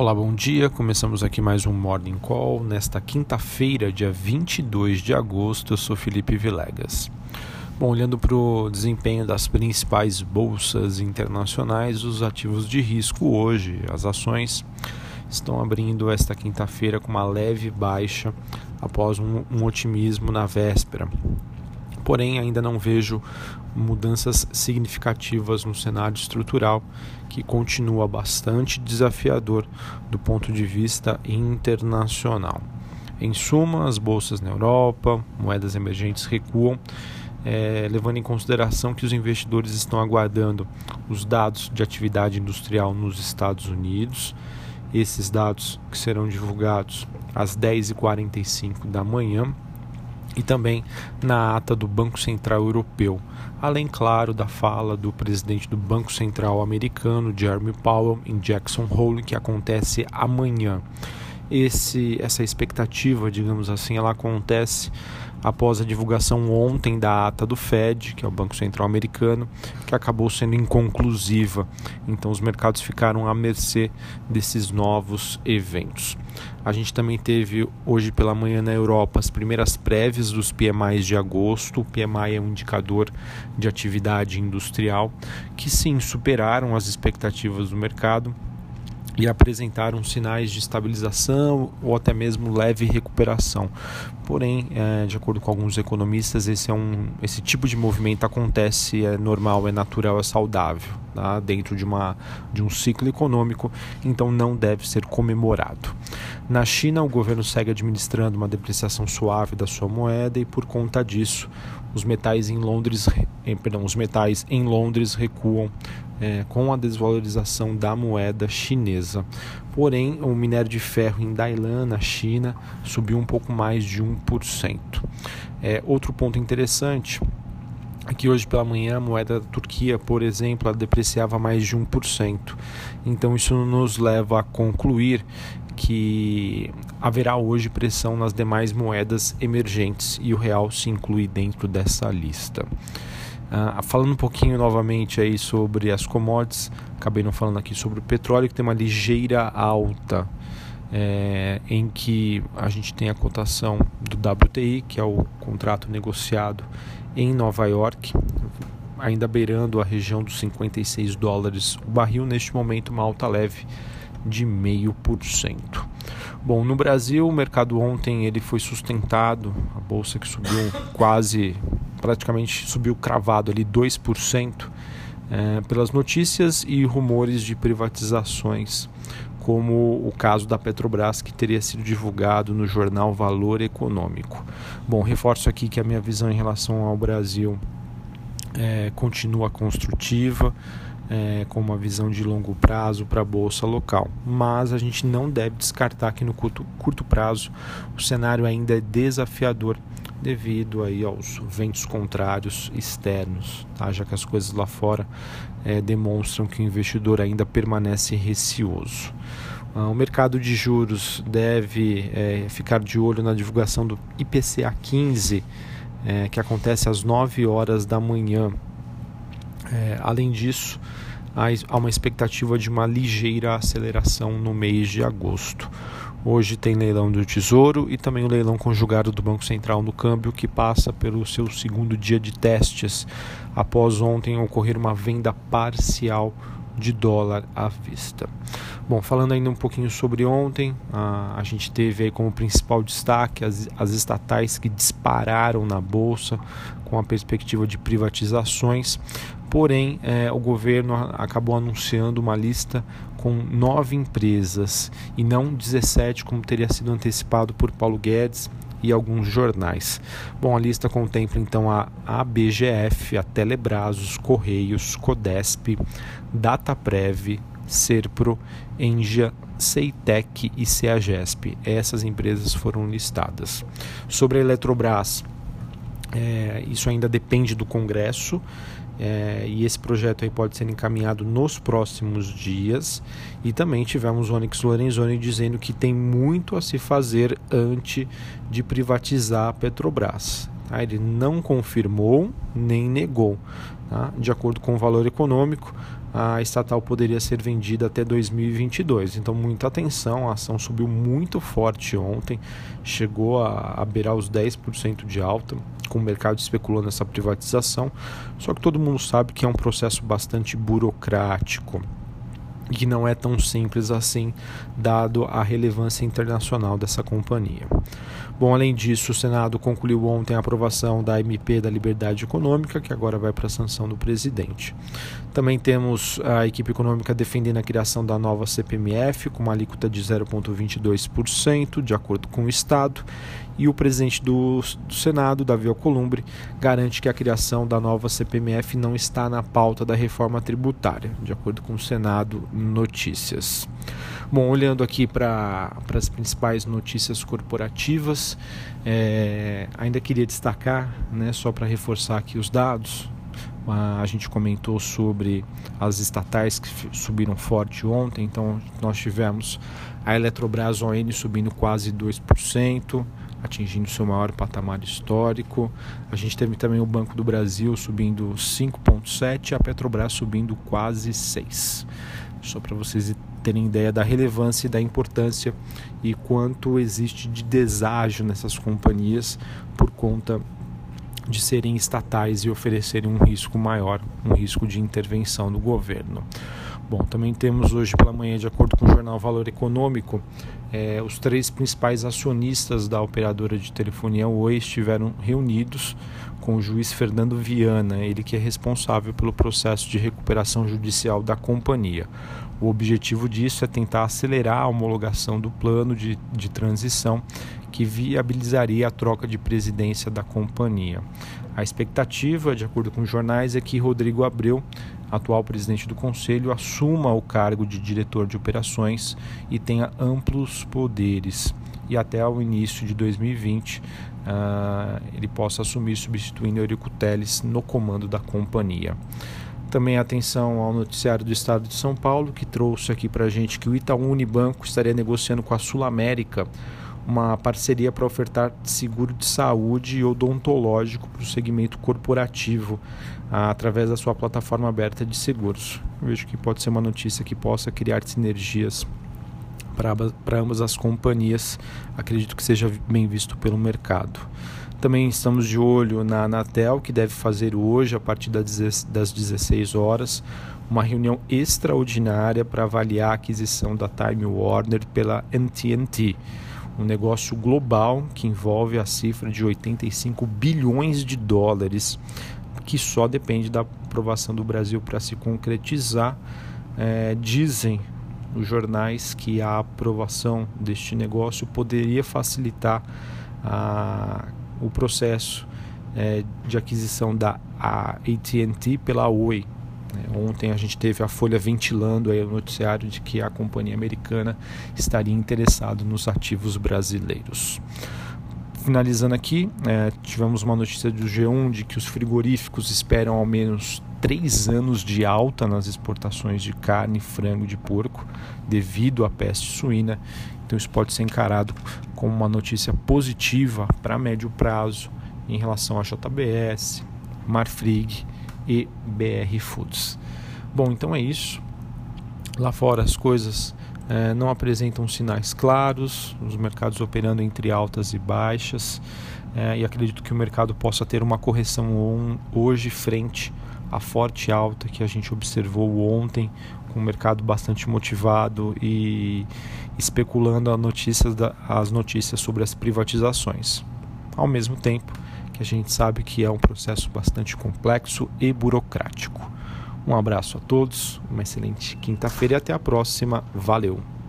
Olá, bom dia. Começamos aqui mais um Morning Call nesta quinta-feira, dia 22 de agosto. Eu sou Felipe Vilegas. Bom, olhando para o desempenho das principais bolsas internacionais, os ativos de risco hoje, as ações, estão abrindo esta quinta-feira com uma leve baixa após um, um otimismo na véspera porém ainda não vejo mudanças significativas no cenário estrutural, que continua bastante desafiador do ponto de vista internacional. Em suma, as bolsas na Europa, moedas emergentes recuam, é, levando em consideração que os investidores estão aguardando os dados de atividade industrial nos Estados Unidos. Esses dados que serão divulgados às 10h45 da manhã e também na ata do Banco Central Europeu, além, claro, da fala do presidente do Banco Central americano, Jeremy Powell, em Jackson Hole, que acontece amanhã. Esse, essa expectativa, digamos assim, ela acontece após a divulgação ontem da ata do Fed, que é o Banco Central Americano, que acabou sendo inconclusiva. Então os mercados ficaram à mercê desses novos eventos. A gente também teve hoje pela manhã na Europa as primeiras prévias dos PMIs de agosto. O PMI é um indicador de atividade industrial que sim superaram as expectativas do mercado e apresentaram sinais de estabilização ou até mesmo leve recuperação. Porém, é, de acordo com alguns economistas, esse, é um, esse tipo de movimento acontece, é normal, é natural, é saudável, tá? dentro de, uma, de um ciclo econômico, então não deve ser comemorado. Na China, o governo segue administrando uma depreciação suave da sua moeda e, por conta disso, os metais em Londres, perdão, os metais em Londres recuam é, com a desvalorização da moeda chinesa. Porém, o minério de ferro em Dailan, na China, subiu um pouco mais de 1%. É, outro ponto interessante é que hoje pela manhã a moeda da Turquia, por exemplo, ela depreciava mais de 1%. Então isso nos leva a concluir que haverá hoje pressão nas demais moedas emergentes e o real se inclui dentro dessa lista. Uh, falando um pouquinho novamente aí sobre as commodities, acabei não falando aqui sobre o petróleo que tem uma ligeira alta, é, em que a gente tem a cotação do WTI, que é o contrato negociado em Nova York, ainda beirando a região dos 56 dólares o barril, neste momento uma alta leve de 0,5%. Bom, no Brasil, o mercado ontem ele foi sustentado, a bolsa que subiu quase, praticamente subiu cravado ali 2%, é, pelas notícias e rumores de privatizações, como o caso da Petrobras que teria sido divulgado no jornal Valor Econômico. Bom, reforço aqui que a minha visão em relação ao Brasil é, continua construtiva é, com uma visão de longo prazo para a bolsa local. Mas a gente não deve descartar que no curto, curto prazo o cenário ainda é desafiador devido aí aos ventos contrários externos, tá? já que as coisas lá fora é, demonstram que o investidor ainda permanece receoso. Ah, o mercado de juros deve é, ficar de olho na divulgação do IPCA 15, é, que acontece às 9 horas da manhã é, além disso, há uma expectativa de uma ligeira aceleração no mês de agosto. Hoje tem leilão do Tesouro e também o leilão conjugado do Banco Central no câmbio, que passa pelo seu segundo dia de testes, após ontem ocorrer uma venda parcial de dólar à vista. Bom, falando ainda um pouquinho sobre ontem, a, a gente teve aí como principal destaque as, as estatais que dispararam na bolsa com a perspectiva de privatizações. Porém, é, o governo acabou anunciando uma lista com nove empresas e não 17, como teria sido antecipado por Paulo Guedes e alguns jornais. Bom, a lista contempla então a ABGF, a Telebrás, os Correios, Codesp, Dataprev, Serpro, Engia, Ceitec e Ceagesp. Essas empresas foram listadas. Sobre a Eletrobras, é, isso ainda depende do Congresso. É, e esse projeto aí pode ser encaminhado nos próximos dias. E também tivemos o Onyx Lorenzoni dizendo que tem muito a se fazer antes de privatizar a Petrobras. Tá? Ele não confirmou nem negou. Tá? De acordo com o valor econômico, a estatal poderia ser vendida até 2022. Então, muita atenção, a ação subiu muito forte ontem, chegou a, a beirar os 10% de alta, com o mercado especulando essa privatização. Só que todo mundo sabe que é um processo bastante burocrático e que não é tão simples assim, dado a relevância internacional dessa companhia. Bom, além disso, o Senado concluiu ontem a aprovação da MP da Liberdade Econômica, que agora vai para a sanção do presidente. Também temos a equipe econômica defendendo a criação da nova CPMF, com uma alíquota de 0,22%, de acordo com o Estado, e o presidente do, do, Senado, Davi Alcolumbre, garante que a criação da nova CPMF não está na pauta da reforma tributária, de acordo com o Senado Notícias. Bom, olhando aqui para as principais notícias corporativas, é, ainda queria destacar, né, só para reforçar aqui os dados, a gente comentou sobre as estatais que subiram forte ontem, então nós tivemos a Eletrobras ON subindo quase 2%, atingindo seu maior patamar histórico. A gente teve também o Banco do Brasil subindo 5,7% e a Petrobras subindo quase 6%. Só para vocês terem ideia da relevância e da importância e quanto existe de deságio nessas companhias por conta de serem estatais e oferecerem um risco maior, um risco de intervenção do governo. Bom, também temos hoje pela manhã, de acordo com o jornal Valor Econômico, eh, os três principais acionistas da operadora de telefonia Oi estiveram reunidos com o juiz Fernando Viana, ele que é responsável pelo processo de recuperação judicial da companhia. O objetivo disso é tentar acelerar a homologação do plano de, de transição que viabilizaria a troca de presidência da companhia. A expectativa, de acordo com os jornais, é que Rodrigo Abreu, atual presidente do conselho, assuma o cargo de diretor de operações e tenha amplos poderes. E até o início de 2020 uh, ah, ele possa assumir, substituindo Eurico Teles no comando da companhia. Também atenção ao noticiário do Estado de São Paulo, que trouxe aqui para a gente que o Itaú Unibanco estaria negociando com a Sul América uma parceria para ofertar seguro de saúde e odontológico para o segmento corporativo através da sua plataforma aberta de seguros. Eu vejo que pode ser uma notícia que possa criar sinergias para ambas as companhias. Acredito que seja bem visto pelo mercado. Também estamos de olho na Anatel, que deve fazer hoje, a partir das 16 horas, uma reunião extraordinária para avaliar a aquisição da Time Warner pela AT&T, um negócio global que envolve a cifra de 85 bilhões de dólares, que só depende da aprovação do Brasil para se concretizar. É, dizem os jornais que a aprovação deste negócio poderia facilitar a o processo é, de aquisição da AT&T pela Oi. É, ontem a gente teve a Folha ventilando aí o noticiário de que a companhia americana estaria interessada nos ativos brasileiros. Finalizando aqui, é, tivemos uma notícia do G1 de que os frigoríficos esperam ao menos três anos de alta nas exportações de carne e frango de porco devido à peste suína. Então isso pode ser encarado como uma notícia positiva para médio prazo em relação a JBS, Marfrig e BR Foods. Bom, então é isso. Lá fora as coisas é, não apresentam sinais claros, os mercados operando entre altas e baixas, é, e acredito que o mercado possa ter uma correção hoje frente à forte alta que a gente observou ontem, com o mercado bastante motivado e especulando notícias da, as notícias sobre as privatizações. Ao mesmo tempo que a gente sabe que é um processo bastante complexo e burocrático. Um abraço a todos, uma excelente quinta-feira e até a próxima. Valeu!